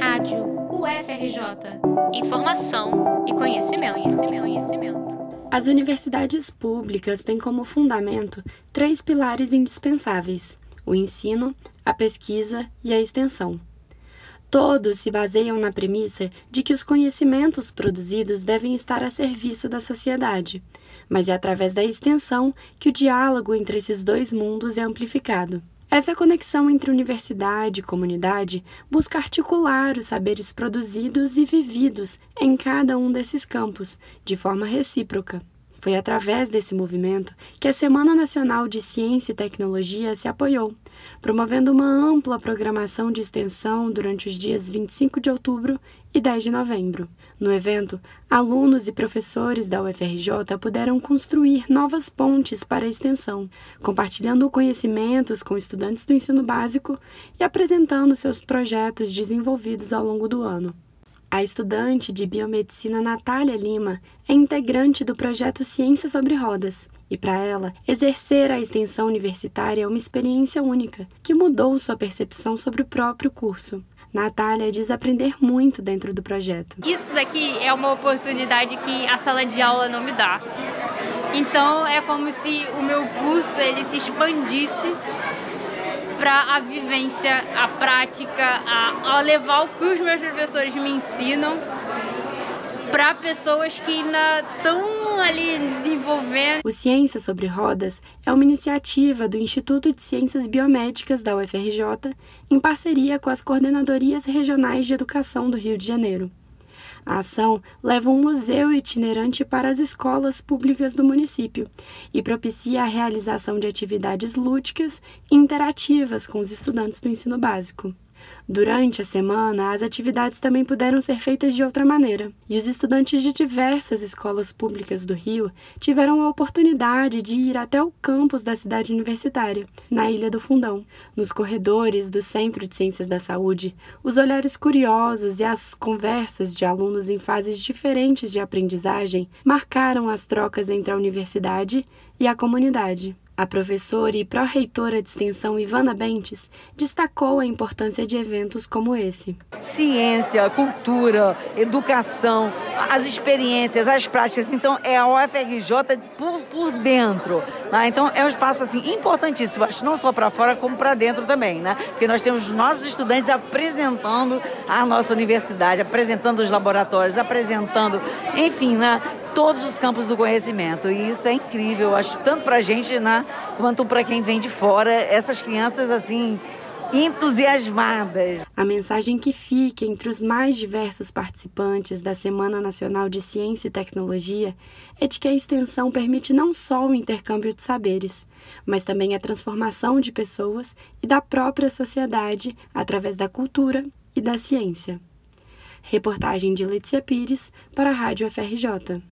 Rádio UFRJ. Informação e conhecimento, conhecimento, conhecimento. As universidades públicas têm como fundamento três pilares indispensáveis: o ensino, a pesquisa e a extensão. Todos se baseiam na premissa de que os conhecimentos produzidos devem estar a serviço da sociedade, mas é através da extensão que o diálogo entre esses dois mundos é amplificado. Essa conexão entre universidade e comunidade busca articular os saberes produzidos e vividos em cada um desses campos, de forma recíproca. Foi através desse movimento que a Semana Nacional de Ciência e Tecnologia se apoiou, promovendo uma ampla programação de extensão durante os dias 25 de outubro e 10 de novembro. No evento, alunos e professores da UFRJ puderam construir novas pontes para a extensão, compartilhando conhecimentos com estudantes do ensino básico e apresentando seus projetos desenvolvidos ao longo do ano. A estudante de biomedicina Natália Lima é integrante do projeto Ciência sobre Rodas, e para ela, exercer a extensão universitária é uma experiência única, que mudou sua percepção sobre o próprio curso. Natália diz aprender muito dentro do projeto. Isso daqui é uma oportunidade que a sala de aula não me dá. Então é como se o meu curso ele se expandisse para a vivência, a prática, a, a levar o que os meus professores me ensinam para pessoas que ainda estão ali desenvolvendo. O Ciência sobre Rodas é uma iniciativa do Instituto de Ciências Biomédicas da UFRJ, em parceria com as coordenadorias regionais de educação do Rio de Janeiro. A ação leva um museu itinerante para as escolas públicas do município e propicia a realização de atividades lúdicas e interativas com os estudantes do ensino básico. Durante a semana, as atividades também puderam ser feitas de outra maneira, e os estudantes de diversas escolas públicas do Rio tiveram a oportunidade de ir até o campus da cidade universitária, na Ilha do Fundão. Nos corredores do Centro de Ciências da Saúde, os olhares curiosos e as conversas de alunos em fases diferentes de aprendizagem marcaram as trocas entre a universidade e a comunidade. A professora e pró-reitora de extensão Ivana Bentes destacou a importância de eventos como esse. Ciência, cultura, educação, as experiências, as práticas. Então, é a UFRJ por, por dentro. Né? Então, é um espaço assim, importantíssimo, acho não só para fora, como para dentro também. Né? Porque nós temos nossos estudantes apresentando a nossa universidade, apresentando os laboratórios, apresentando, enfim, né? Todos os campos do conhecimento. E isso é incrível, acho, tanto para a gente né, quanto para quem vem de fora. Essas crianças, assim, entusiasmadas. A mensagem que fica entre os mais diversos participantes da Semana Nacional de Ciência e Tecnologia é de que a extensão permite não só o intercâmbio de saberes, mas também a transformação de pessoas e da própria sociedade através da cultura e da ciência. Reportagem de Letícia Pires para a Rádio FRJ.